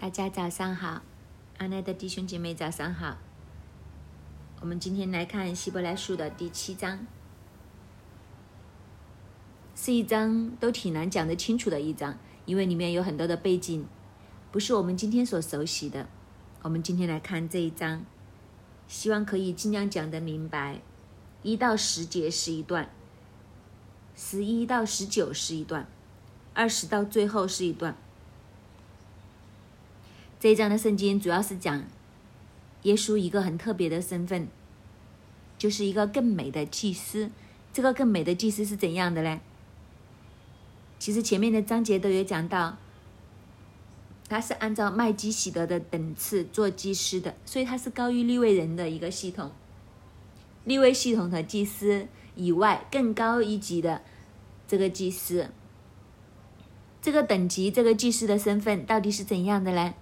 大家早上好，阿奈的弟兄姐妹早上好。我们今天来看希伯来书的第七章，是一章都挺难讲得清楚的一章，因为里面有很多的背景，不是我们今天所熟悉的。我们今天来看这一章，希望可以尽量讲得明白。一到十节是一段，十一到十九是一段，二十到最后是一段。这一章的圣经主要是讲耶稣一个很特别的身份，就是一个更美的祭司。这个更美的祭司是怎样的呢？其实前面的章节都有讲到，他是按照麦基喜德的等次做祭司的，所以他是高于立位人的一个系统。立位系统和祭司以外更高一级的这个祭司，这个等级这个祭司的身份到底是怎样的呢？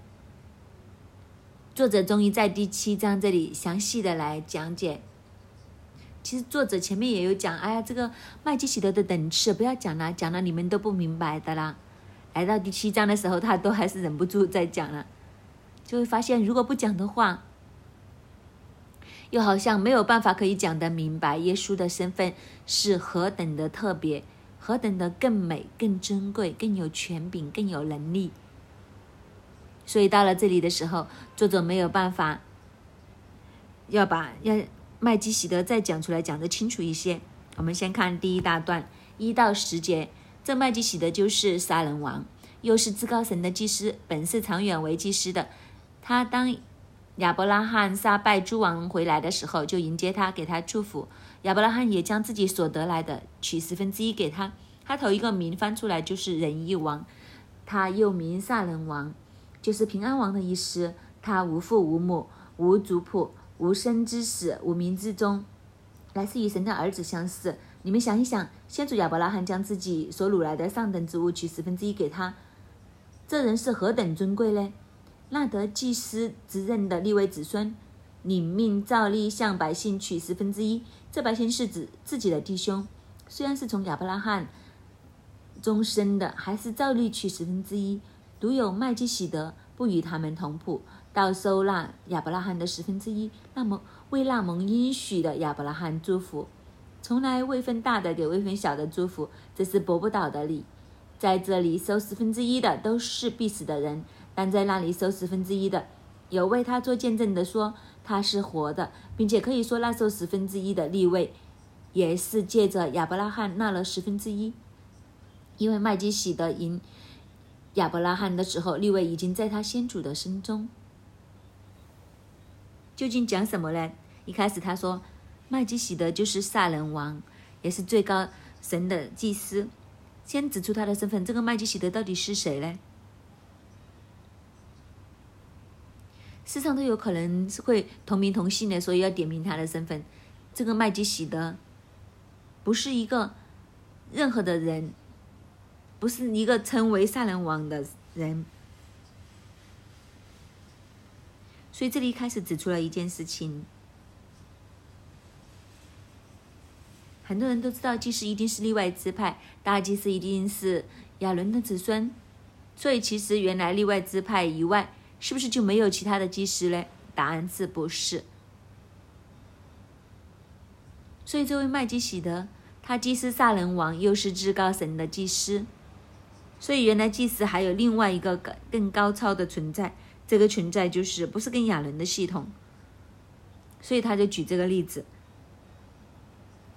作者终于在第七章这里详细的来讲解。其实作者前面也有讲，哎呀，这个麦基喜德的等次不要讲了，讲了你们都不明白的啦。来到第七章的时候，他都还是忍不住在讲了，就会发现如果不讲的话，又好像没有办法可以讲得明白耶稣的身份是何等的特别，何等的更美、更珍贵、更有权柄、更有能力。所以到了这里的时候，作者没有办法要把要麦基喜德再讲出来，讲得清楚一些。我们先看第一大段一到十节，这麦基喜德就是杀人王，又是至高神的祭司，本是长远为祭司的。他当亚伯拉罕杀败诸王回来的时候，就迎接他，给他祝福。亚伯拉罕也将自己所得来的取十分之一给他。他头一个名翻出来就是仁义王，他又名杀人王。就是平安王的意思。他无父无母，无族谱，无生之始，无名之中，来自于神的儿子相似。你们想一想，先祖亚伯拉罕将自己所掳来的上等之物取十分之一给他，这人是何等尊贵呢？那得祭司之任的立位子孙，领命照例向百姓取十分之一。这百姓是指自己的弟兄，虽然是从亚伯拉罕中生的，还是照例取十分之一。独有麦基喜德不与他们同谱，到收纳亚伯拉罕的十分之一。那么为那蒙应许的亚伯拉罕祝福，从来未分大的给未分小的祝福，这是驳不倒的理。在这里收十分之一的都是必死的人，但在那里收十分之一的，有为他做见证的说他是活的，并且可以说那收十分之一的立位，也是借着亚伯拉罕纳了十分之一，因为麦基喜德赢。亚伯拉罕的时候，立位已经在他先祖的身中。究竟讲什么呢？一开始他说，麦基喜德就是萨人王，也是最高神的祭司。先指出他的身份，这个麦基喜德到底是谁呢？世上都有可能是会同名同姓的，所以要点名他的身份。这个麦基喜德不是一个任何的人。不是一个称为杀人王的人，所以这里开始指出了一件事情。很多人都知道祭司一定是例外支派，大祭司一定是亚伦的子孙，所以其实原来例外支派以外，是不是就没有其他的祭司呢？答案是不是？所以这位麦基喜德，他既是杀人王，又是至高神的祭司。所以，原来祭司还有另外一个更更高超的存在，这个存在就是不是跟亚伦的系统。所以他就举这个例子，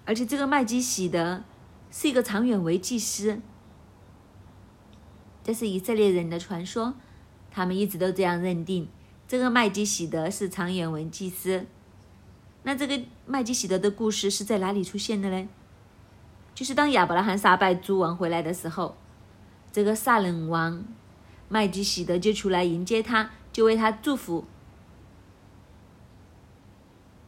而且这个麦基喜德是一个长远为祭司，这是以色列人的传说，他们一直都这样认定，这个麦基喜德是长远为祭司。那这个麦基喜德的故事是在哪里出现的呢？就是当亚伯拉罕杀败诸王回来的时候。这个萨冷王麦基喜德就出来迎接他，就为他祝福。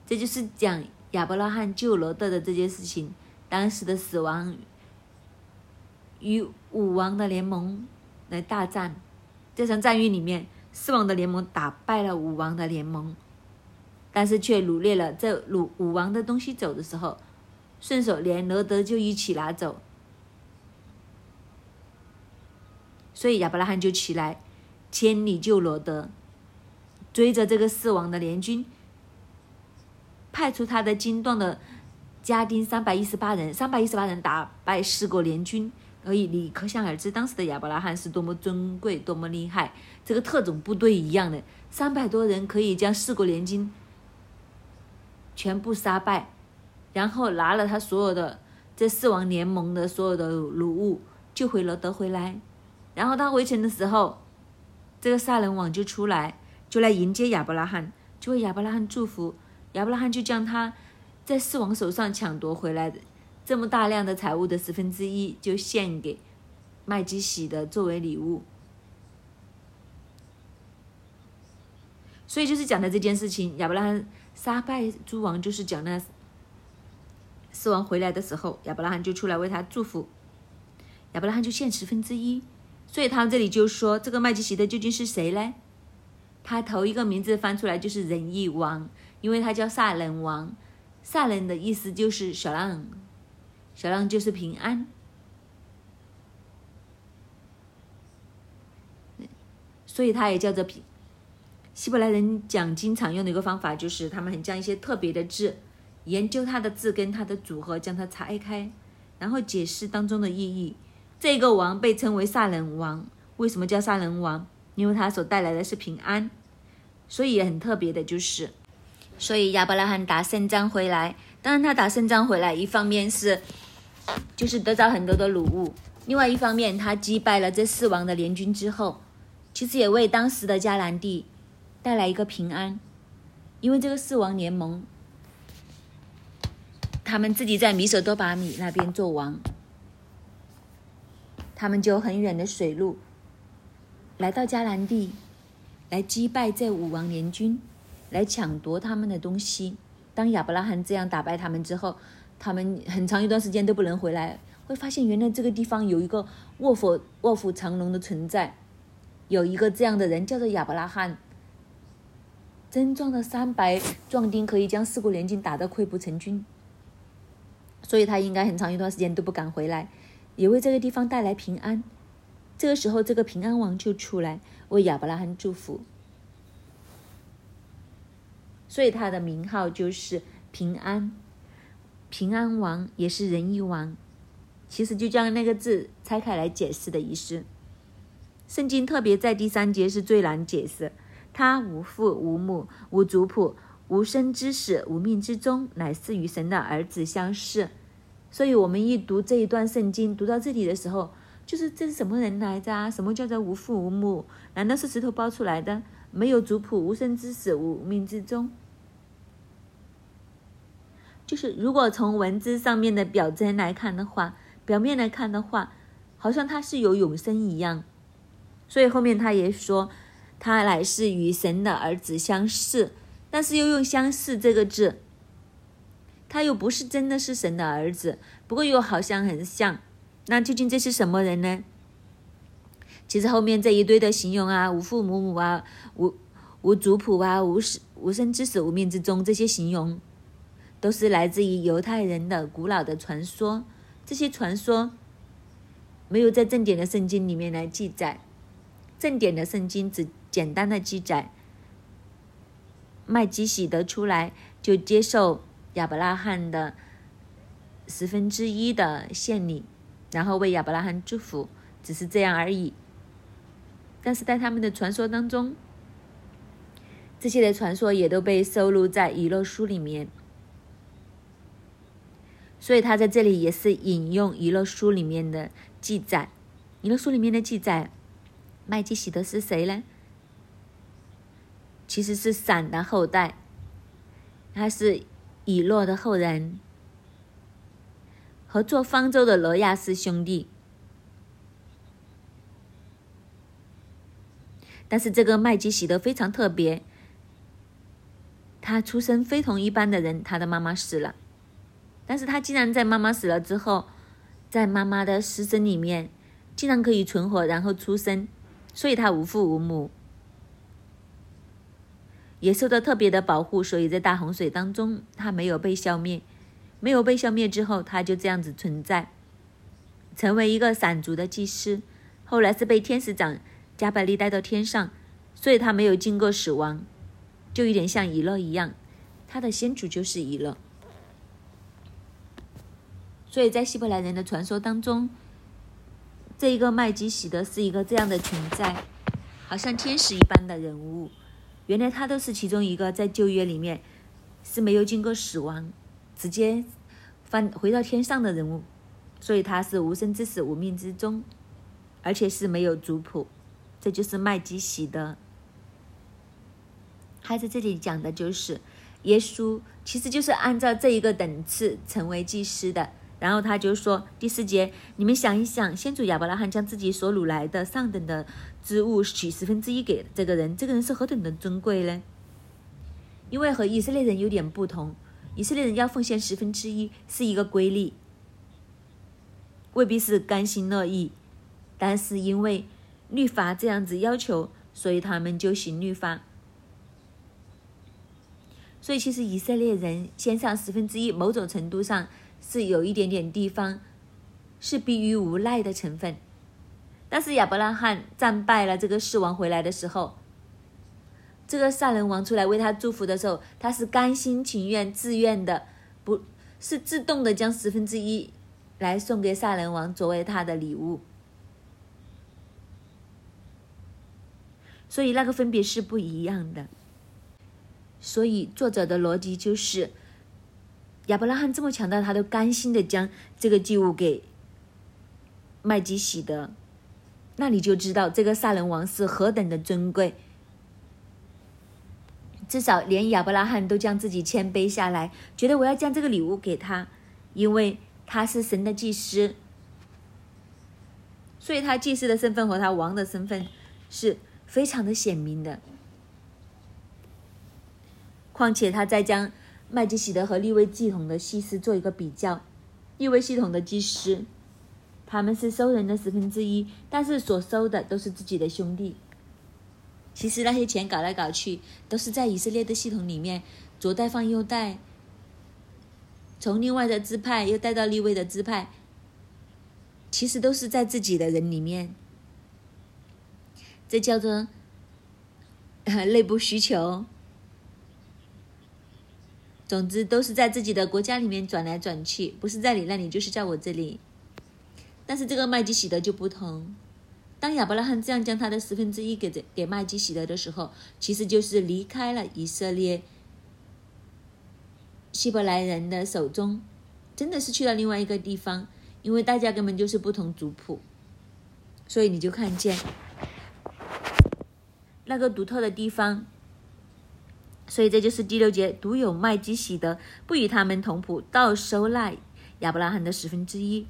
这就是讲亚伯拉罕救罗德的这件事情。当时的死亡与武王的联盟来大战，这场战役里面，四王的联盟打败了武王的联盟，但是却掳掠了这掳武王的东西走的时候，顺手连罗德就一起拿走。所以亚伯拉罕就起来，千里救罗德，追着这个四王的联军，派出他的精壮的家丁三百一十八人，三百一十八人打败四国联军。可以，你可想而知，当时的亚伯拉罕是多么尊贵，多么厉害。这个特种部队一样的，三百多人可以将四国联军全部杀败，然后拿了他所有的这四王联盟的所有的鲁物，救回了德回来。然后他回城的时候，这个杀人王就出来，就来迎接亚伯拉罕，就为亚伯拉罕祝福。亚伯拉罕就将他在四王手上抢夺回来的。这么大量的财物的十分之一就献给麦基喜的作为礼物，所以就是讲的这件事情。亚伯拉罕杀败诸王，就是讲那四王回来的时候，亚伯拉罕就出来为他祝福，亚伯拉罕就献十分之一。所以他这里就说，这个麦基喜德究竟是谁呢？他头一个名字翻出来就是仁义王，因为他叫萨冷王，萨冷的意思就是小浪。小浪就是平安，所以他也叫做平。希伯来人讲经常用的一个方法就是，他们很将一些特别的字，研究它的字跟它的组合，将它拆开，然后解释当中的意义。这个王被称为萨人王，为什么叫萨人王？因为他所带来的是平安，所以也很特别的就是，所以亚伯拉罕打胜仗回来，当然他打胜仗回来，一方面是。就是得到很多的礼物，另外一方面，他击败了这四王的联军之后，其实也为当时的迦南地带来一个平安，因为这个四王联盟，他们自己在米索多巴米那边做王，他们就很远的水路来到迦南地，来击败这五王联军，来抢夺他们的东西。当亚伯拉罕这样打败他们之后。他们很长一段时间都不能回来，会发现原来这个地方有一个卧虎卧虎藏龙的存在，有一个这样的人叫做亚伯拉罕，真正的三百壮丁可以将四国联军打得溃不成军，所以他应该很长一段时间都不敢回来，也为这个地方带来平安。这个时候，这个平安王就出来为亚伯拉罕祝福，所以他的名号就是平安。平安王也是仁义王，其实就将那个字拆开来解释的意思。圣经特别在第三节是最难解释，他无父无母无族谱无生之始无命之中，乃是与神的儿子相似。所以，我们一读这一段圣经，读到这里的时候，就是这是什么人来着啊？什么叫做无父无母？难道是石头包出来的？没有族谱，无生之始，无命之中？就是如果从文字上面的表征来看的话，表面来看的话，好像他是有永生一样，所以后面他也说，他乃是与神的儿子相似，但是又用相似这个字，他又不是真的是神的儿子，不过又好像很像，那究竟这是什么人呢？其实后面这一堆的形容啊，无父无母啊，无无族谱啊，无始无生之始，无命之中这些形容。都是来自于犹太人的古老的传说，这些传说没有在正典的圣经里面来记载。正典的圣经只简单的记载，麦基洗德出来就接受亚伯拉罕的十分之一的献礼，然后为亚伯拉罕祝福，只是这样而已。但是在他们的传说当中，这些的传说也都被收录在以诺书里面。所以他在这里也是引用《遗乐书》里面的记载，《遗乐书》里面的记载，麦基洗德是谁呢？其实是闪的后代，他是以诺的后人，和做方舟的罗亚斯兄弟。但是这个麦基洗德非常特别，他出身非同一般的人，他的妈妈死了。但是他竟然在妈妈死了之后，在妈妈的尸身里面，竟然可以存活，然后出生，所以他无父无母，也受到特别的保护，所以在大洪水当中，他没有被消灭，没有被消灭之后，他就这样子存在，成为一个闪族的祭司，后来是被天使长加百利带到天上，所以他没有经过死亡，就有点像以勒一样，他的先祖就是以勒。所以在希伯来人的传说当中，这一个麦基喜德是一个这样的存在，好像天使一般的人物。原来他都是其中一个在旧约里面是没有经过死亡，直接翻回到天上的人物，所以他是无生之死，无命之中，而且是没有族谱。这就是麦基喜德。他在这里讲的就是耶稣，其实就是按照这一个等次成为祭司的。然后他就说第四节，你们想一想，先祖亚伯拉罕将自己所掳来的上等的之物取十分之一给这个人，这个人是何等的尊贵呢？因为和以色列人有点不同，以色列人要奉献十分之一是一个规律，未必是甘心乐意，但是因为。律法这样子要求，所以他们就行律法。所以其实以色列人献上十分之一，某种程度上是有一点点地方是逼于无奈的成分。但是亚伯拉罕战败了这个世王回来的时候，这个萨人王出来为他祝福的时候，他是甘心情愿、自愿的，不是自动的将十分之一来送给萨人王作为他的礼物。所以那个分别是不一样的。所以作者的逻辑就是，亚伯拉罕这么强大，他都甘心的将这个祭物给麦基洗德，那你就知道这个杀人王是何等的尊贵。至少连亚伯拉罕都将自己谦卑下来，觉得我要将这个礼物给他，因为他是神的祭司，所以他祭司的身份和他王的身份是。非常的显明的，况且他在将麦基喜德和利位系统的祭司做一个比较，利位系统的祭司，他们是收人的十分之一，但是所收的都是自己的兄弟。其实那些钱搞来搞去，都是在以色列的系统里面左带放右带，从另外的支派又带到利位的支派，其实都是在自己的人里面。这叫做内部需求。总之，都是在自己的国家里面转来转去，不是在你那里，就是在我这里。但是这个麦基喜德就不同。当亚伯拉罕这样将他的十分之一给给麦基喜德的时候，其实就是离开了以色列希伯来人的手中，真的是去了另外一个地方，因为大家根本就是不同族谱，所以你就看见。那个独特的地方，所以这就是第六节独有麦基喜德不与他们同谱，倒收纳亚伯拉罕的十分之一。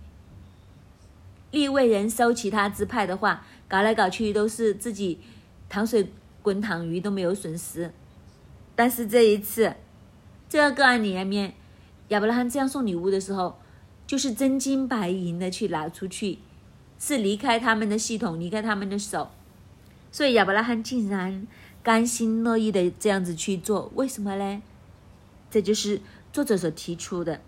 利未人收其他支派的话，搞来搞去都是自己糖水滚糖鱼都没有损失。但是这一次，这个个案里面，亚伯拉罕这样送礼物的时候，就是真金白银的去拿出去，是离开他们的系统，离开他们的手。所以亚伯拉罕竟然甘心乐意的这样子去做，为什么呢？这就是作者所提出的。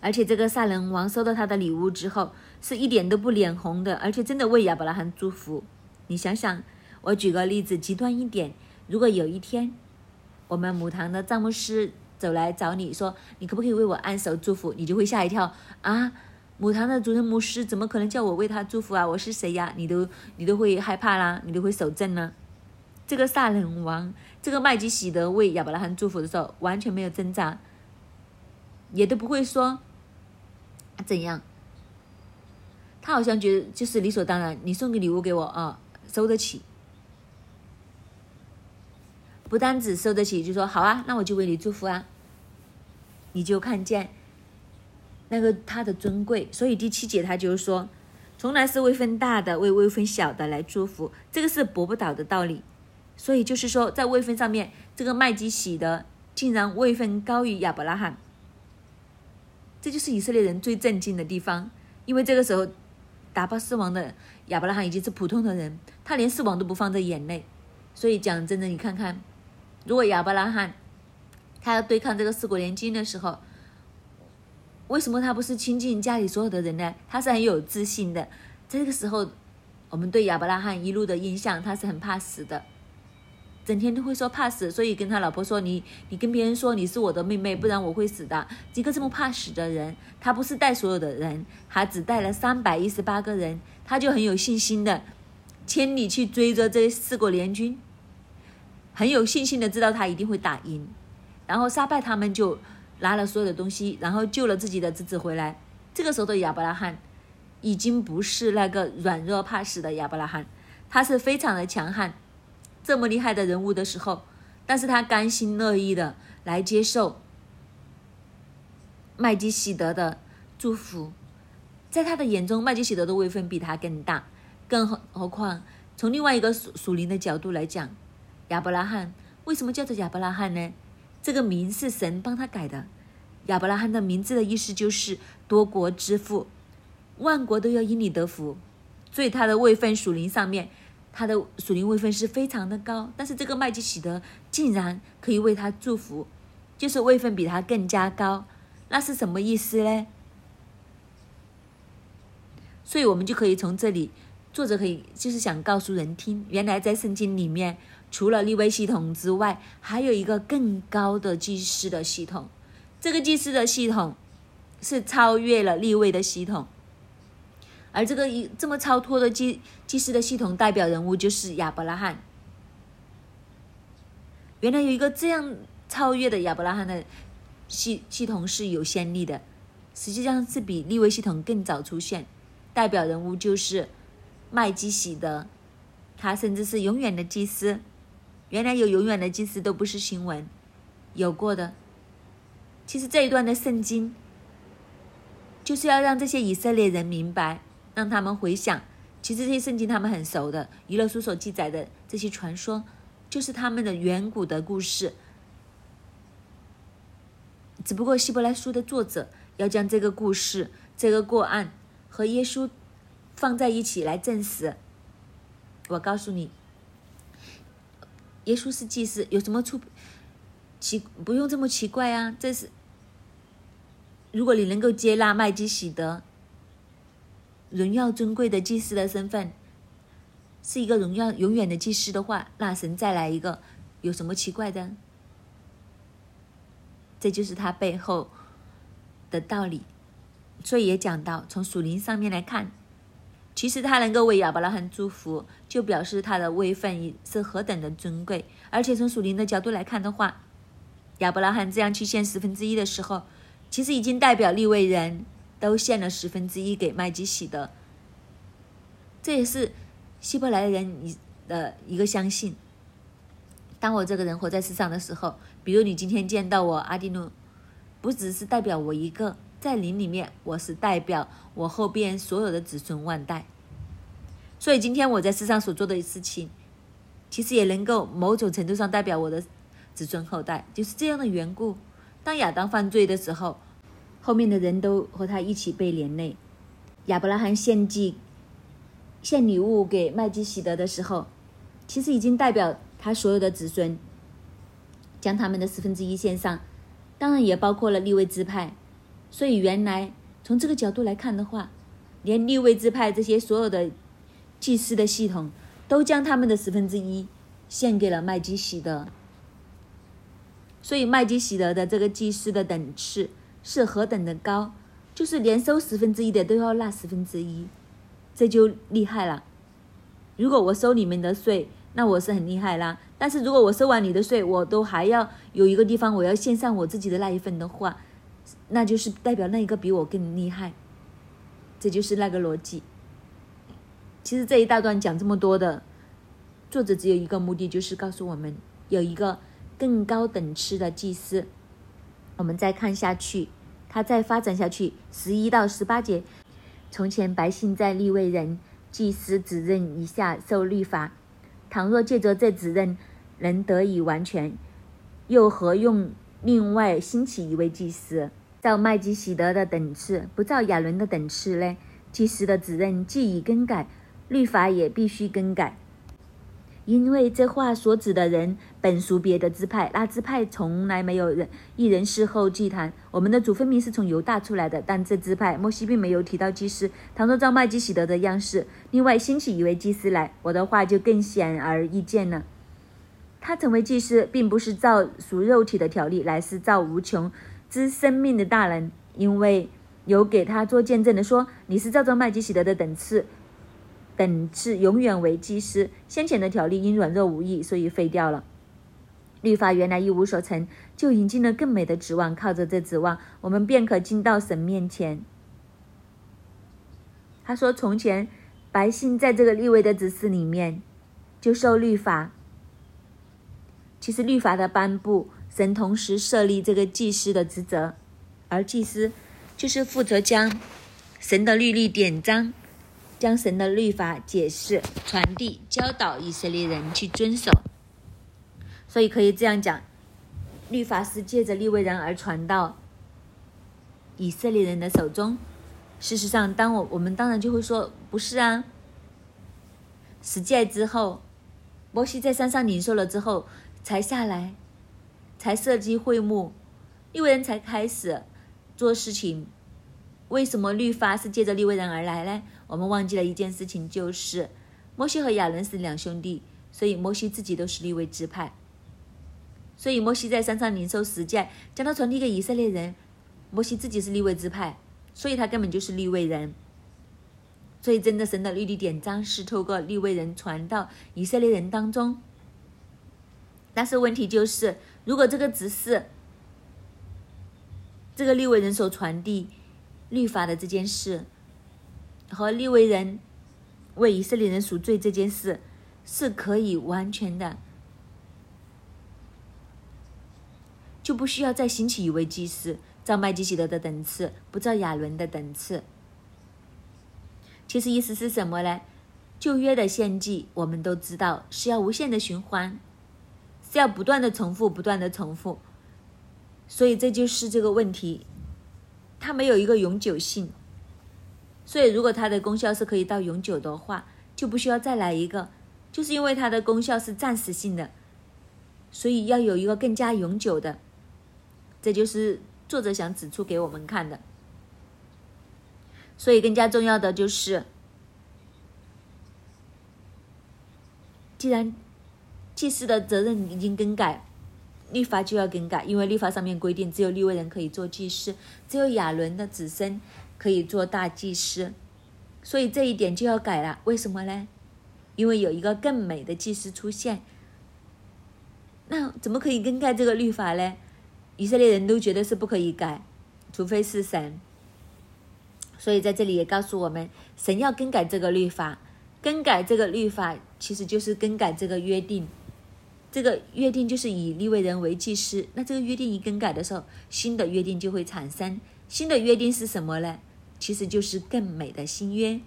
而且这个萨人王收到他的礼物之后，是一点都不脸红的，而且真的为亚伯拉罕祝福。你想想，我举个例子，极端一点，如果有一天我们母堂的张牧师走来找你说，你可不可以为我按手祝福？你就会吓一跳啊！母堂的主任牧师怎么可能叫我为他祝福啊？我是谁呀？你都你都会害怕啦，你都会守正呢。这个萨冷王，这个麦基喜德为亚伯拉罕祝福的时候，完全没有挣扎，也都不会说怎样。他好像觉得就是理所当然，你送个礼物给我啊，收得起。不单只收得起，就说好啊，那我就为你祝福啊。你就看见。那个他的尊贵，所以第七节他就是说，从来是位分大的为位分小的来祝福，这个是驳不倒的道理。所以就是说，在位分上面，这个麦基喜德竟然位分高于亚伯拉罕，这就是以色列人最震惊的地方。因为这个时候，打败四王的亚伯拉罕已经是普通的人，他连四王都不放在眼内。所以讲真的，你看看，如果亚伯拉罕他要对抗这个四国联军的时候，为什么他不是亲近家里所有的人呢？他是很有自信的。这个时候，我们对亚伯拉罕一路的印象，他是很怕死的，整天都会说怕死，所以跟他老婆说：“你你跟别人说你是我的妹妹，不然我会死的。”一个这么怕死的人，他不是带所有的人，他只带了三百一十八个人，他就很有信心的千里去追着这四国联军，很有信心的知道他一定会打赢，然后杀败他们，就拿了所有的东西，然后救了自己的侄子回来。这个时候的亚伯拉罕。已经不是那个软弱怕死的亚伯拉罕，他是非常的强悍，这么厉害的人物的时候，但是他甘心乐意的来接受麦基喜德的祝福，在他的眼中，麦基喜德的位分比他更大，更何何况从另外一个属属灵的角度来讲，亚伯拉罕为什么叫做亚伯拉罕呢？这个名是神帮他改的，亚伯拉罕的名字的意思就是多国之父。万国都要因你得福，所以他的位分属灵上面，他的属灵位分是非常的高。但是这个麦基喜德竟然可以为他祝福，就是位分比他更加高，那是什么意思呢？所以我们就可以从这里，作者可以就是想告诉人听，原来在圣经里面，除了立位系统之外，还有一个更高的祭司的系统。这个祭司的系统是超越了立位的系统。而这个一这么超脱的祭祭司的系统代表人物就是亚伯拉罕。原来有一个这样超越的亚伯拉罕的系系统是有先例的，实际上是比立位系统更早出现。代表人物就是麦基喜德，他甚至是永远的祭司。原来有永远的祭司都不是新闻，有过的。其实这一段的圣经就是要让这些以色列人明白。让他们回想，其实这些圣经他们很熟的，《娱乐书》所记载的这些传说，就是他们的远古的故事。只不过《希伯来书》的作者要将这个故事、这个过案和耶稣放在一起来证实。我告诉你，耶稣是祭司，有什么出奇？不用这么奇怪啊！这是，如果你能够接纳麦基喜德。荣耀尊贵的祭司的身份，是一个荣耀永远的祭司的话，那神再来一个，有什么奇怪的？这就是他背后的道理。所以也讲到，从属灵上面来看，其实他能够为亚伯拉罕祝福，就表示他的位分是何等的尊贵。而且从属灵的角度来看的话，亚伯拉罕这样去献十分之一的时候，其实已经代表立位人。都献了十分之一给麦基喜德，这也是希伯来人一的一个相信。当我这个人活在世上的时候，比如你今天见到我阿迪努，不只是代表我一个，在灵里面我是代表我后边所有的子孙万代。所以今天我在世上所做的事情，其实也能够某种程度上代表我的子孙后代，就是这样的缘故。当亚当犯罪的时候。后面的人都和他一起被连累。亚伯拉罕献祭、献礼物给麦基喜德的时候，其实已经代表他所有的子孙将他们的十分之一献上，当然也包括了立位支派。所以原来从这个角度来看的话，连立位支派这些所有的祭司的系统，都将他们的十分之一献给了麦基喜德。所以麦基喜德的这个祭司的等次。是何等的高，就是连收十分之一的都要纳十分之一，这就厉害了。如果我收你们的税，那我是很厉害啦。但是如果我收完你的税，我都还要有一个地方我要献上我自己的那一份的话，那就是代表那一个比我更厉害。这就是那个逻辑。其实这一大段讲这么多的，作者只有一个目的，就是告诉我们有一个更高等次的祭司。我们再看下去，他再发展下去，十一到十八节。从前百姓在立位人、祭司指认以下受律法，倘若借着这指认能得以完全，又何用另外兴起一位祭司，照麦基喜德的等次，不照亚伦的等次呢？祭司的指认既已更改，律法也必须更改。因为这话所指的人本属别的支派，那支派从来没有人一人侍候祭坛。我们的主分明是从犹大出来的，但这支派摩西并没有提到祭司。倘若照麦基喜德的样式，另外兴起一位祭司来，我的话就更显而易见了。他成为祭司，并不是照属肉体的条例，乃是造无穷之生命的大人，因为有给他做见证的说，你是照着麦基喜德的等次。等次永远为祭司。先前的条例因软弱无益，所以废掉了。律法原来一无所成就，引进了更美的指望。靠着这指望，我们便可进到神面前。他说：“从前百姓在这个立位的指示里面就受律法。其实律法的颁布，神同时设立这个祭司的职责，而祭司就是负责将神的律例典章。”将神的律法解释、传递、教导以色列人去遵守，所以可以这样讲：律法是借着利未人而传到以色列人的手中。事实上，当我我们当然就会说不是啊。十诫之后，摩西在山上领受了之后，才下来，才设计会幕，利未人才开始做事情。为什么律法是借着利未人而来呢？我们忘记了一件事情，就是摩西和亚伦是两兄弟，所以摩西自己都是立位支派。所以摩西在山上领受十诫，将它传递给以色列人。摩西自己是立位支派，所以他根本就是立位人。所以真的神的律例典章是透过立位人传到以色列人当中。但是问题就是，如果这个只是这个立位人所传递律法的这件事。和利未人为以色列人赎罪这件事是可以完全的，就不需要再兴起一位祭司，照麦基洗德的等次，不照亚伦的等次。其实意思是什么呢？旧约的献祭我们都知道是要无限的循环，是要不断的重复，不断的重复，所以这就是这个问题，它没有一个永久性。所以，如果它的功效是可以到永久的话，就不需要再来一个，就是因为它的功效是暂时性的，所以要有一个更加永久的。这就是作者想指出给我们看的。所以，更加重要的就是，既然祭司的责任已经更改，律法就要更改，因为律法上面规定，只有立位人可以做祭司，只有亚伦的子孙。可以做大祭司，所以这一点就要改了。为什么呢？因为有一个更美的祭司出现。那怎么可以更改这个律法呢？以色列人都觉得是不可以改，除非是神。所以在这里也告诉我们，神要更改这个律法，更改这个律法其实就是更改这个约定。这个约定就是以立位人为祭司。那这个约定一更改的时候，新的约定就会产生。新的约定是什么呢？其实就是更美的新约，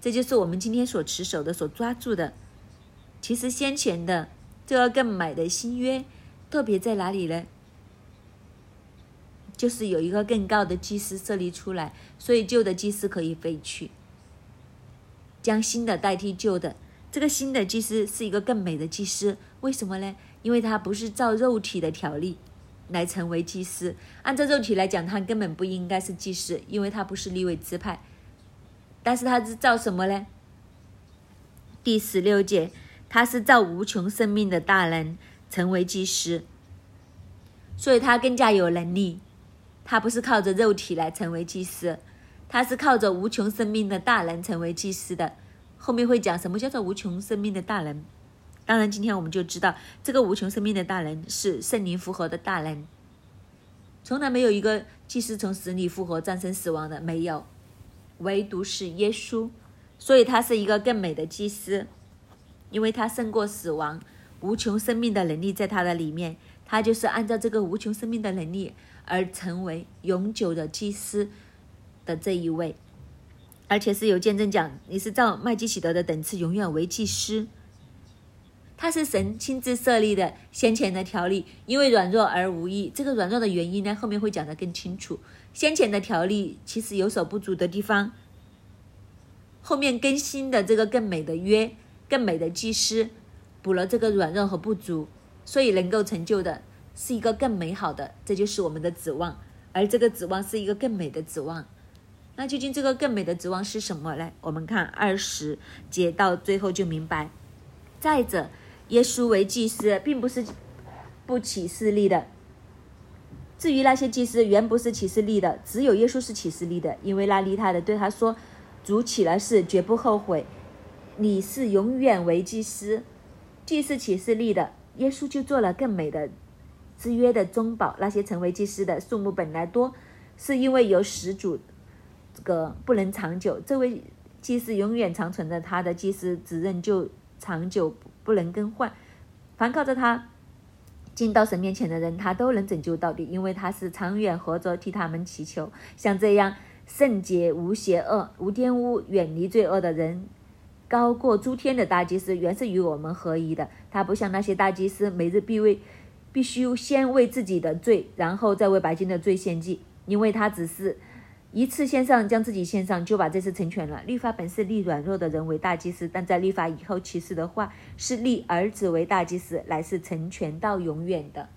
这就是我们今天所持守的、所抓住的。其实先前的这个更美的新约，特别在哪里呢？就是有一个更高的祭司设立出来，所以旧的祭司可以废去，将新的代替旧的。这个新的祭司是一个更美的祭司，为什么呢？因为他不是照肉体的条例。来成为祭司，按照肉体来讲，他根本不应该是祭司，因为他不是立位支派。但是他是造什么呢？第十六节，他是造无穷生命的大人成为祭司，所以他更加有能力。他不是靠着肉体来成为祭司，他是靠着无穷生命的大人成为祭司的。后面会讲什么叫做无穷生命的大人。当然，今天我们就知道，这个无穷生命的大人是圣灵复活的大人。从来没有一个祭司从死里复活、战胜死亡的，没有，唯独是耶稣。所以他是一个更美的祭司，因为他胜过死亡，无穷生命的能力在他的里面，他就是按照这个无穷生命的能力而成为永久的祭司的这一位，而且是有见证讲，你是照麦基喜德的等次，永远为祭司。他是神亲自设立的先前的条例，因为软弱而无益。这个软弱的原因呢，后面会讲得更清楚。先前的条例其实有所不足的地方，后面更新的这个更美的约、更美的祭司补了这个软弱和不足，所以能够成就的是一个更美好的，这就是我们的指望。而这个指望是一个更美的指望。那究竟这个更美的指望是什么呢？我们看二十节到最后就明白。再者，耶稣为祭司，并不是不起势力的。至于那些祭司，原不是起势力的，只有耶稣是起势力的，因为那利他的对他说：“主起了誓，绝不后悔。你是永远为祭司。”祭司起势力的，耶稣就做了更美的之约的中保。那些成为祭司的数目本来多，是因为有始祖。这个不能长久，这位祭司永远长存的，他的祭司指认就长久不能更换。凡靠着他进到神面前的人，他都能拯救到底，因为他是长远活着替他们祈求。像这样圣洁无邪恶、无玷污、远离罪恶的人，高过诸天的大祭司，原是与我们合一的。他不像那些大祭司，每日必为必须先为自己的罪，然后再为百姓的罪献祭，因为他只是。一次献上，将自己献上，就把这次成全了。律法本是立软弱的人为大祭司，但在律法以后启示的话，是立儿子为大祭司，乃是成全到永远的。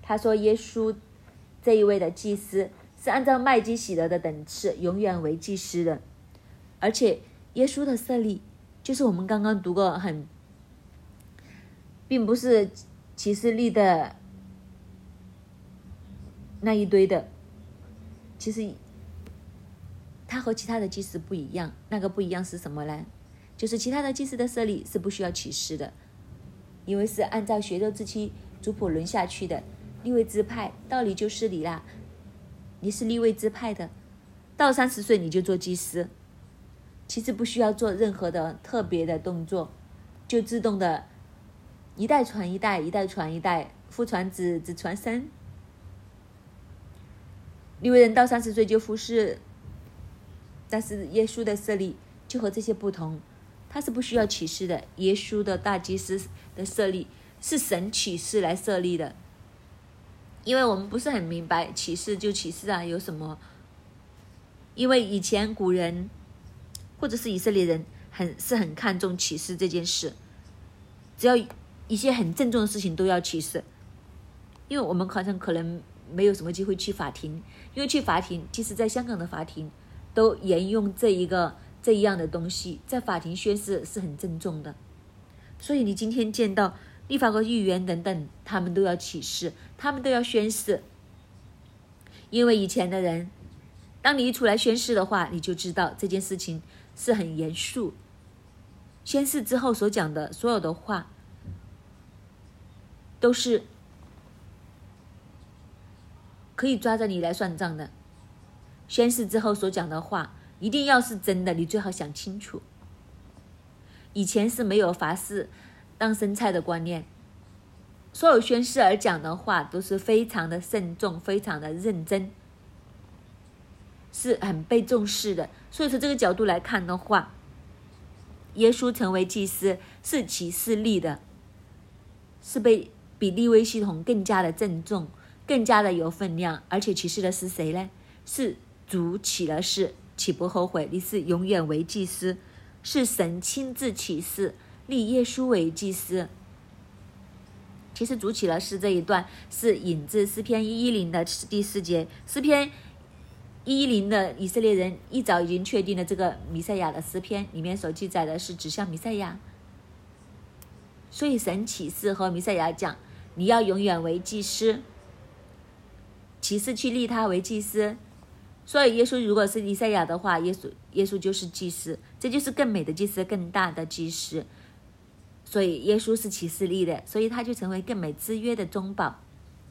他说：“耶稣这一位的祭司是按照麦基洗德的等次，永远为祭司的。而且耶稣的设立，就是我们刚刚读过，很，并不是其实立的那一堆的。”其实，他和其他的祭司不一样。那个不一样是什么呢？就是其他的祭司的设立是不需要启示的，因为是按照血肉之躯族谱轮下去的。立位支派道理就是你啦，你是立位支派的，到三十岁你就做祭司，其实不需要做任何的特别的动作，就自动的，一代传一代，一代传一代，父传子，子传孙。因为人到三十岁就服侍，但是耶稣的设立就和这些不同，他是不需要启示的。耶稣的大祭司的设立是神启示来设立的，因为我们不是很明白启示就启示啊有什么？因为以前古人或者是以色列人很是很看重启示这件事，只要一些很郑重的事情都要启示，因为我们好像可能。没有什么机会去法庭，因为去法庭，即使在香港的法庭，都沿用这一个这一样的东西，在法庭宣誓是很郑重的。所以你今天见到立法和议员等等，他们都要起誓，他们都要宣誓。因为以前的人，当你一出来宣誓的话，你就知道这件事情是很严肃。宣誓之后所讲的所有的话，都是。可以抓着你来算账的，宣誓之后所讲的话一定要是真的，你最好想清楚。以前是没有法事当生菜的观念，所有宣誓而讲的话都是非常的慎重、非常的认真，是很被重视的。所以从这个角度来看的话，耶稣成为祭司是启示立的，是被比利威系统更加的郑重。更加的有分量，而且启示的是谁呢？是主起了誓，岂不后悔？你是永远为祭司，是神亲自启示立耶稣为祭司。其实主起了誓这一段是引自诗篇一一零的第四节。诗篇一一零的以色列人一早已经确定了这个弥赛亚的诗篇，里面所记载的是指向弥赛亚。所以神启示和弥赛亚讲：你要永远为祭司。骑士去立他为祭司，所以耶稣如果是以赛亚的话，耶稣耶稣就是祭司，这就是更美的祭司，更大的祭司。所以耶稣是启示立的，所以他就成为更美之约的中保。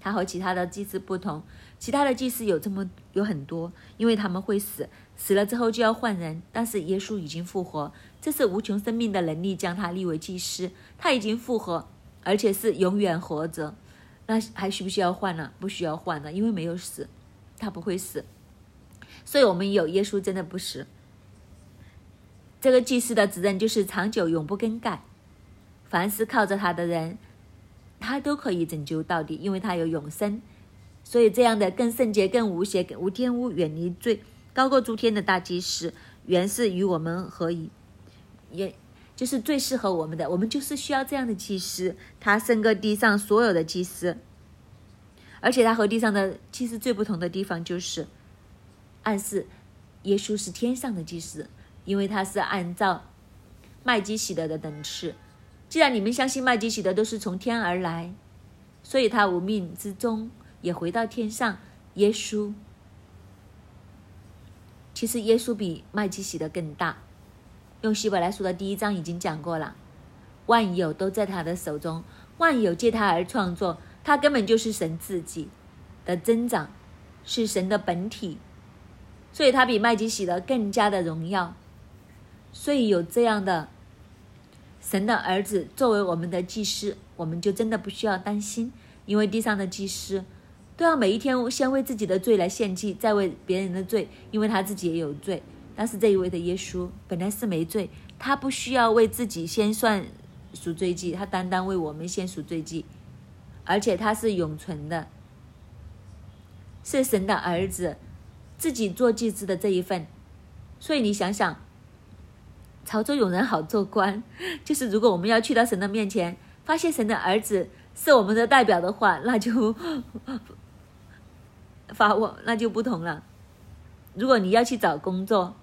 他和其他的祭司不同，其他的祭司有这么有很多，因为他们会死，死了之后就要换人，但是耶稣已经复活，这是无穷生命的能力将他立为祭司，他已经复活，而且是永远活着。那还需不需要换呢？不需要换了，因为没有死，他不会死。所以，我们有耶稣真的不死。这个祭司的责任就是长久、永不更改。凡是靠着他的人，他都可以拯救到底，因为他有永生。所以，这样的更圣洁、更无邪、更无玷污、远离罪、高过诸天的大祭司，原是与我们何以？也就是最适合我们的。我们就是需要这样的祭司，他胜过地上所有的祭司，而且他和地上的祭司最不同的地方就是，暗示耶稣是天上的祭司，因为他是按照麦基洗德的等次。既然你们相信麦基洗德都是从天而来，所以他无命之中也回到天上。耶稣。其实耶稣比麦基洗德更大。用希伯来书的第一章已经讲过了，万有都在他的手中，万有借他而创作，他根本就是神自己的增长，是神的本体，所以他比麦基洗德更加的荣耀。所以有这样的神的儿子作为我们的祭司，我们就真的不需要担心，因为地上的祭司。都要每一天先为自己的罪来献祭，再为别人的罪，因为他自己也有罪。但是这一位的耶稣本来是没罪，他不需要为自己先算赎罪祭，他单单为我们先赎罪祭，而且他是永存的，是神的儿子，自己做祭司的这一份。所以你想想，潮州有人好做官，就是如果我们要去到神的面前，发现神的儿子是我们的代表的话，那就。发我那就不同了。如果你要去找工作，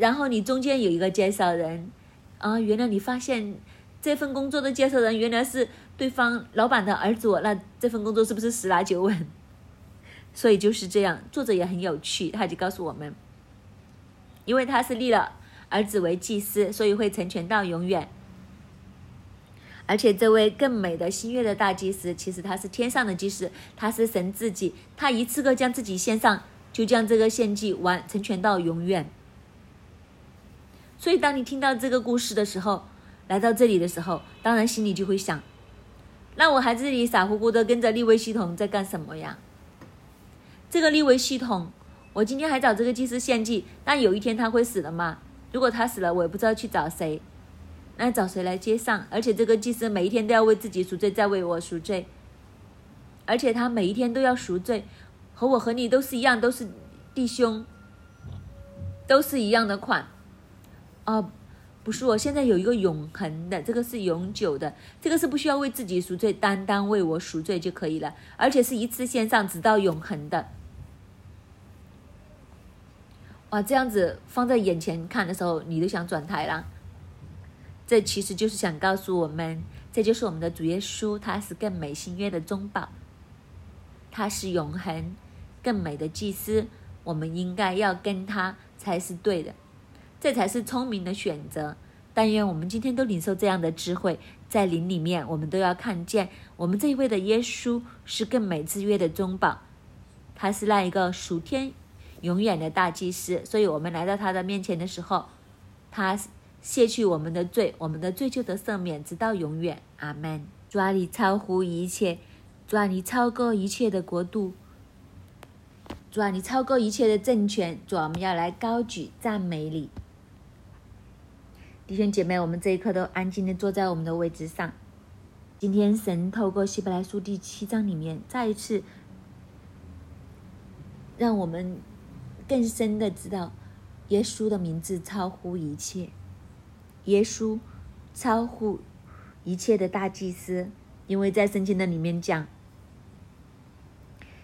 然后你中间有一个介绍人，啊，原来你发现这份工作的介绍人原来是对方老板的儿子，那这份工作是不是十拿九稳？所以就是这样，作者也很有趣，他就告诉我们，因为他是立了儿子为祭司，所以会成全到永远。而且这位更美的新月的大祭司，其实他是天上的祭司，他是神自己，他一次个将自己献上，就将这个献祭完成全到永远。所以，当你听到这个故事的时候，来到这里的时候，当然心里就会想：那我还这里傻乎乎的跟着立威系统在干什么呀？这个立威系统，我今天还找这个祭司献祭，但有一天他会死的嘛？如果他死了，我也不知道去找谁。那找谁来接上？而且这个祭司每一天都要为自己赎罪，再为我赎罪，而且他每一天都要赎罪，和我和你都是一样，都是弟兄，都是一样的款。哦，不是，我现在有一个永恒的，这个是永久的，这个是不需要为自己赎罪，单单为我赎罪就可以了，而且是一次线上，直到永恒的。哇，这样子放在眼前看的时候，你都想转台了。这其实就是想告诉我们，这就是我们的主耶稣，他是更美新约的中保，他是永恒、更美的祭司，我们应该要跟他才是对的，这才是聪明的选择。但愿我们今天都领受这样的智慧，在灵里面，我们都要看见，我们这一位的耶稣是更美之约的中保，他是那一个属天、永远的大祭司，所以我们来到他的面前的时候，他。卸去我们的罪，我们的罪就得赦免，直到永远。阿门。主啊，你超乎一切，主啊，你超过一切的国度，主啊，你超过一切的政权。主啊，我们要来高举赞美你。弟兄姐妹，我们这一刻都安静的坐在我们的位置上。今天神透过希伯来书第七章里面，再一次让我们更深的知道，耶稣的名字超乎一切。耶稣超乎一切的大祭司，因为在圣经的里面讲，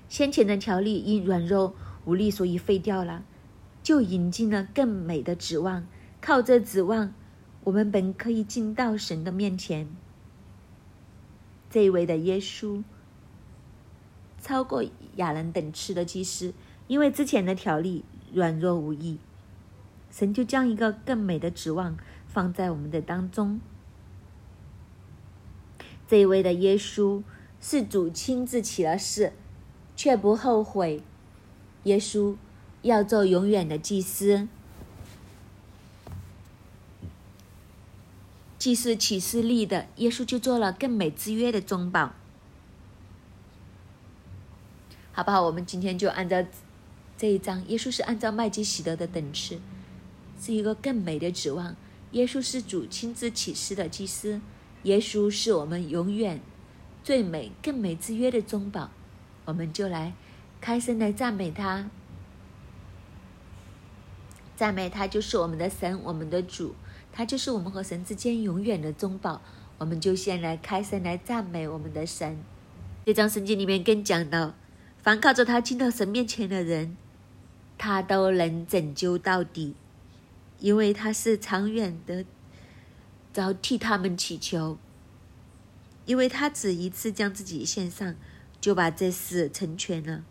先前的条例因软弱无力，所以废掉了，就引进了更美的指望。靠这指望，我们本可以进到神的面前。这一位的耶稣超过亚兰等次的祭司，因为之前的条例软弱无益，神就将一个更美的指望。放在我们的当中，这一位的耶稣是主亲自起了誓，却不后悔。耶稣要做永远的祭司，祭司起誓立的，耶稣就做了更美之约的中保，好不好？我们今天就按照这一章，耶稣是按照麦基喜德的等次，是一个更美的指望。耶稣是主亲自启示的祭司，耶稣是我们永远最美、更美之约的中保，我们就来开声来赞美他，赞美他就是我们的神，我们的主，他就是我们和神之间永远的中保。我们就先来开声来赞美我们的神。这张圣经里面更讲到，凡靠着他进到神面前的人，他都能拯救到底，因为他是长远的，早替他们祈求。因为他只一次将自己献上，就把这事成全了。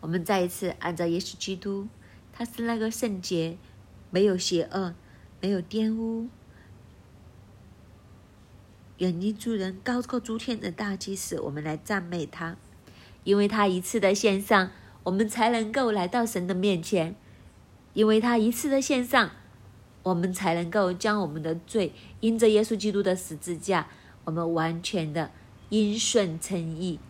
我们再一次按照耶稣基督，他是那个圣洁、没有邪恶、没有玷污、远离诸人、高过诸天的大祭司，我们来赞美他。因为他一次的献上，我们才能够来到神的面前；因为他一次的献上。我们才能够将我们的罪，因着耶稣基督的十字架，我们完全的因顺称义。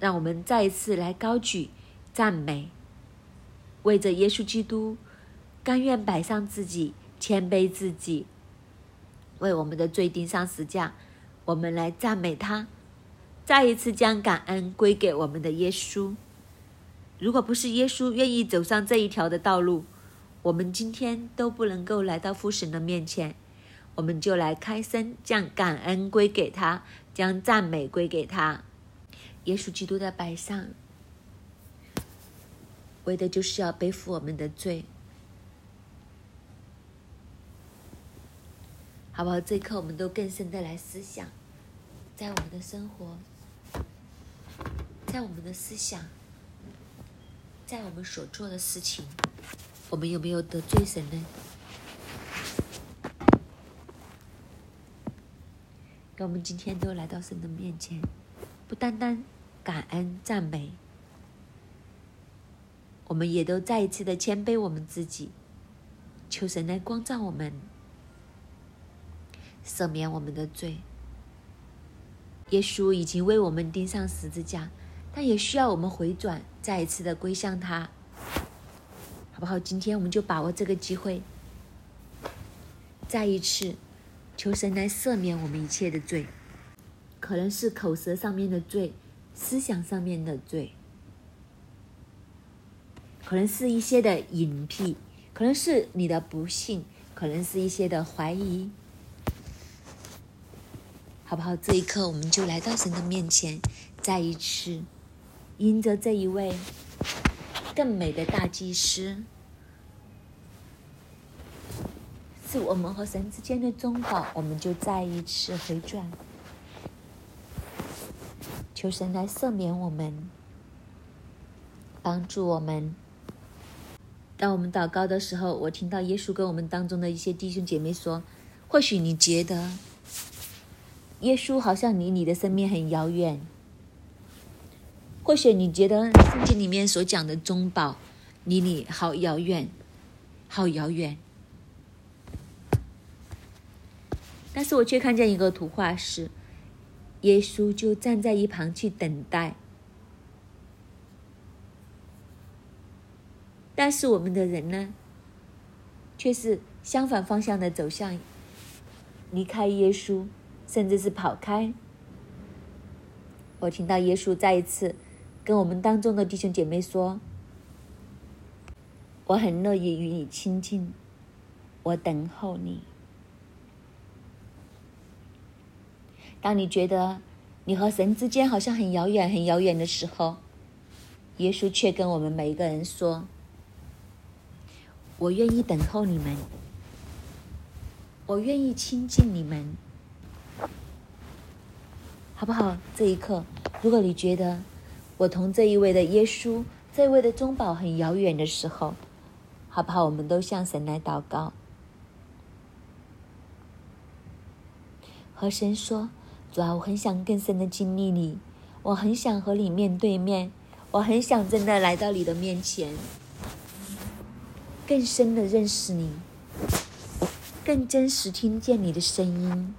让我们再一次来高举赞美，为着耶稣基督，甘愿摆上自己，谦卑自己，为我们的罪钉上十架。我们来赞美他，再一次将感恩归给我们的耶稣。如果不是耶稣愿意走上这一条的道路，我们今天都不能够来到父神的面前，我们就来开声，将感恩归给他，将赞美归给他。耶稣基督的摆上，为的就是要背负我们的罪，好不好？这一刻，我们都更深的来思想，在我们的生活，在我们的思想，在我们所做的事情。我们有没有得罪神呢？让我们今天都来到神的面前，不单单感恩赞美，我们也都再一次的谦卑我们自己，求神来光照我们，赦免我们的罪。耶稣已经为我们钉上十字架，但也需要我们回转，再一次的归向他。好不好？今天我们就把握这个机会，再一次求神来赦免我们一切的罪，可能是口舌上面的罪，思想上面的罪，可能是一些的隐蔽，可能是你的不幸，可能是一些的怀疑，好不好？这一刻，我们就来到神的面前，再一次迎着这一位。更美的大祭司，是我们和神之间的中保，我们就再一次回转，求神来赦免我们，帮助我们。当我们祷告的时候，我听到耶稣跟我们当中的一些弟兄姐妹说：“或许你觉得耶稣好像离你的生命很遥远。”或许你觉得圣经里面所讲的中保离你好遥远，好遥远。但是我却看见一个图画是，耶稣就站在一旁去等待。但是我们的人呢，却是相反方向的走向，离开耶稣，甚至是跑开。我听到耶稣再一次。跟我们当中的弟兄姐妹说：“我很乐意与你亲近，我等候你。当你觉得你和神之间好像很遥远、很遥远的时候，耶稣却跟我们每一个人说：‘我愿意等候你们，我愿意亲近你们，好不好？’这一刻，如果你觉得……我同这一位的耶稣，这一位的中保很遥远的时候，好不好？我们都向神来祷告，和神说：“主啊，我很想更深的经历你，我很想和你面对面，我很想真的来到你的面前，更深的认识你，更真实听见你的声音。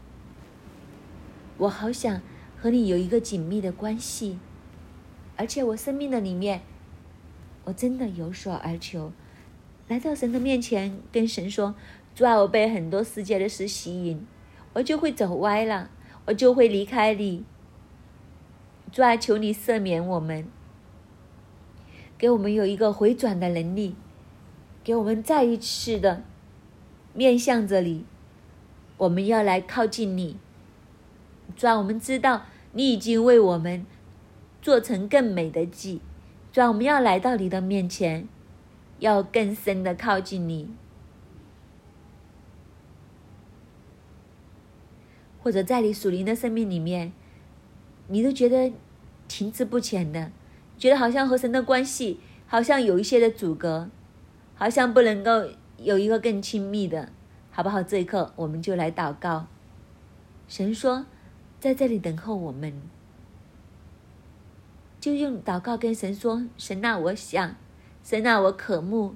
我好想和你有一个紧密的关系。”而且我生命的里面，我真的有所而求，来到神的面前，跟神说：“主啊，我被很多世界的事吸引，我就会走歪了，我就会离开你。主啊，求你赦免我们，给我们有一个回转的能力，给我们再一次的面向着你，我们要来靠近你。主啊，我们知道你已经为我们做成更美的祭。主啊，我们要来到你的面前，要更深的靠近你。或者在你属灵的生命里面，你都觉得停滞不前的，觉得好像和神的关系好像有一些的阻隔，好像不能够有一个更亲密的，好不好？这一刻我们就来祷告。神说，在这里等候我们，就用祷告跟神说：神啊，我想，神啊，我渴慕，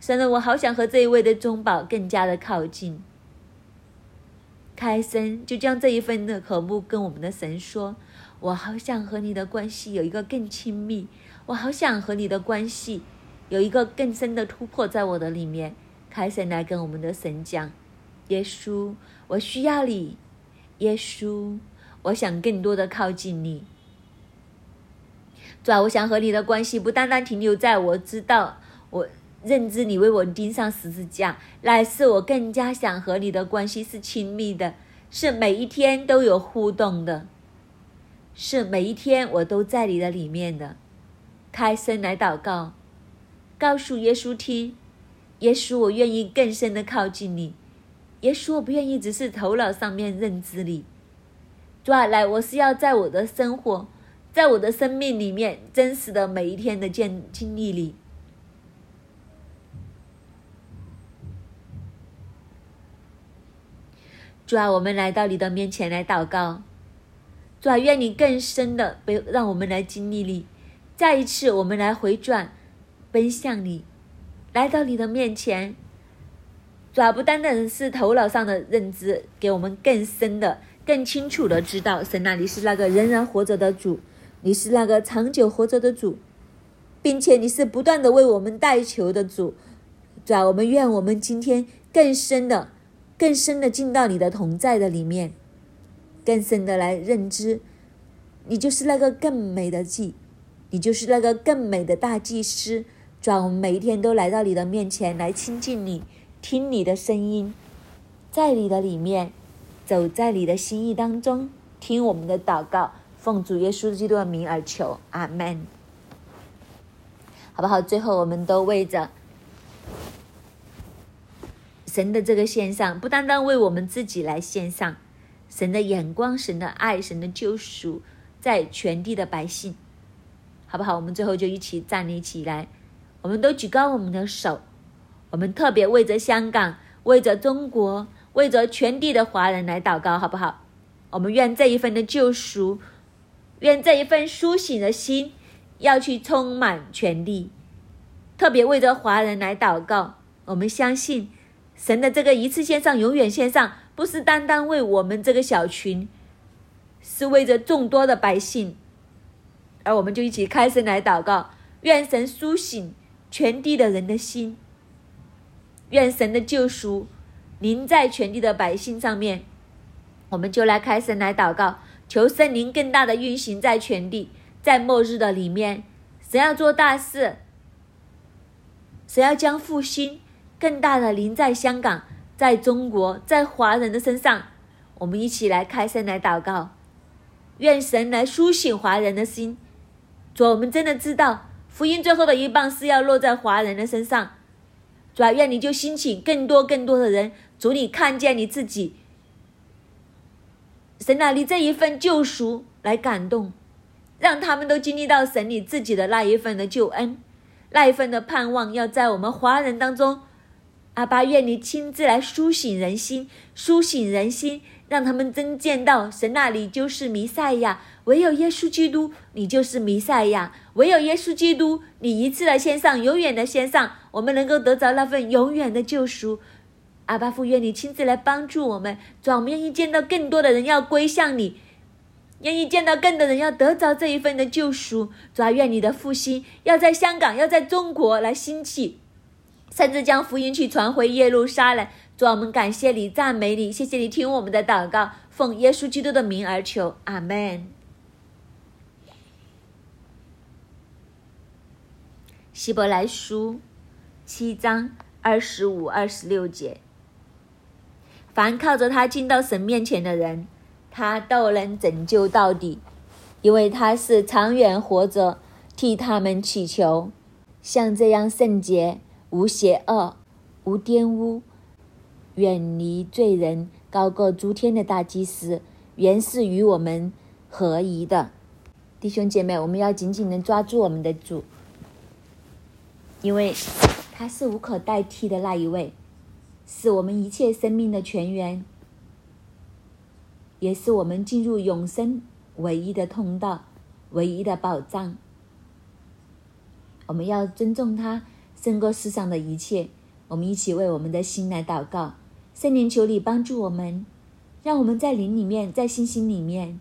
神啊，我好想和这一位的中宝更加的靠近。开声，就将这一份的渴慕跟我们的神说：“我好想和你的关系有一个更亲密，我好想和你的关系有一个更深的突破，在我的里面。”开声来跟我们的神讲：“耶稣，我需要你，耶稣，我想更多的靠近你。主啊，我想和你的关系不单单停留在我知道我。”认知你为我钉上十字架，乃是我更加想和你的关系是亲密的，是每一天都有互动的，是每一天我都在你的里面的。开声来祷告，告诉耶稣听，耶稣，我愿意更深的靠近你。耶稣，我不愿意只是头脑上面认知你。主啊，来，我是要在我的生活，在我的生命里面，真实的每一天的见经历里。主啊，我们来到你的面前来祷告。主啊，愿你更深的被让我们来经历你。再一次，我们来回转，奔向你，来到你的面前。主啊，不单单是头脑上的认知，给我们更深的、更清楚的知道，神啊，你是那个仍然活着的主，你是那个长久活着的主，并且你是不断的为我们代求的主。主啊，我们愿我们今天更深的。更深的进到你的同在的里面，更深的来认知，你就是那个更美的祭，你就是那个更美的大祭司。主啊，我们每一天都来到你的面前来亲近你，听你的声音，在你的里面，走在你的心意当中，听我们的祷告，奉主耶稣基督的名而求，阿门。好不好？最后，我们都为着。神的这个献上，不单单为我们自己来献上，神的眼光、神的爱、神的救赎，在全地的百姓，好不好？我们最后就一起站立起来，我们都举高我们的手，我们特别为着香港、为着中国、为着全地的华人来祷告，好不好？我们愿这一份的救赎，愿这一份苏醒的心，要去充满全地，特别为着华人来祷告，我们相信。神的这个一次线上，永远线上，不是单单为我们这个小群，是为着众多的百姓。而我们就一起开声来祷告，愿神苏醒全地的人的心，愿神的救赎临在全地的百姓上面。我们就来开声来祷告，求圣灵更大的运行在全地，在末日的里面，神要做大事，神要将复兴。更大的临在香港，在中国，在华人的身上，我们一起来开声来祷告，愿神来苏醒华人的心。主，我们真的知道福音最后的一棒是要落在华人的身上。主啊，愿你就兴起更多更多的人，主你看见你自己，神啊，你这一份救赎来感动，让他们都经历到神你自己的那一份的救恩，那一份的盼望，要在我们华人当中。阿爸，愿你亲自来苏醒人心，苏醒人心，让他们真见到神那里就是弥赛亚，唯有耶稣基督，你就是弥赛亚，唯有耶稣基督，你一次的献上，永远的献上，我们能够得着那份永远的救赎。阿爸父，愿你亲自来帮助我们，主，我们愿意见到更多的人要归向你，愿意见到更多人要得着这一份的救赎。主啊，愿你的复兴要在香港，要在中国来兴起。甚至将福音去传回耶路撒冷。主，我们感谢你，赞美你，谢谢你听我们的祷告，奉耶稣基督的名而求，阿门。希伯来书七章二十五、二十六节。凡靠着他进到神面前的人，他都能拯救到底，因为他是长远活着，替他们祈求。像这样圣洁、无邪恶、无玷污、远离罪人、高过诸天的大祭司，原是与我们合宜的。弟兄姐妹，我们要紧紧的抓住我们的主，因为他是无可代替的那一位。是我们一切生命的泉源，也是我们进入永生唯一的通道、唯一的保障。我们要尊重他，胜过世上的一切。我们一起为我们的心来祷告，圣灵求你帮助我们，让我们在灵里面，在信心里面，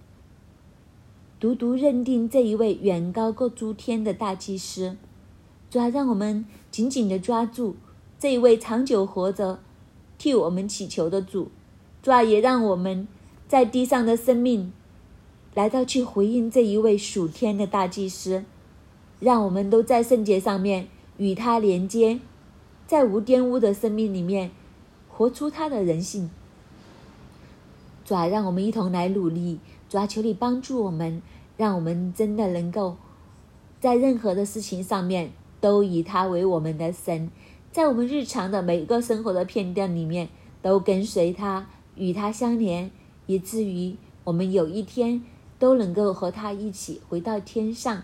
独独认定这一位远高过诸天的大祭司。主要让我们紧紧的抓住这一位长久活着。替我们祈求的主，主啊，也让我们在地上的生命来到去回应这一位属天的大祭司，让我们都在圣洁上面与他连接，在无玷污的生命里面活出他的人性。主啊，让我们一同来努力，主啊，求你帮助我们，让我们真的能够在任何的事情上面都以他为我们的神。在我们日常的每一个生活的片段里面，都跟随他，与他相连，以至于我们有一天都能够和他一起回到天上。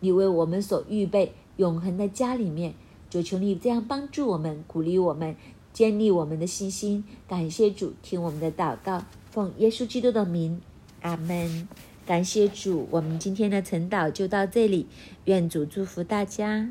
你为我们所预备永恒的家里面，主求你这样帮助我们，鼓励我们，建立我们的信心。感谢主，听我们的祷告，奉耶稣基督的名，阿门。感谢主，我们今天的晨祷就到这里，愿主祝福大家。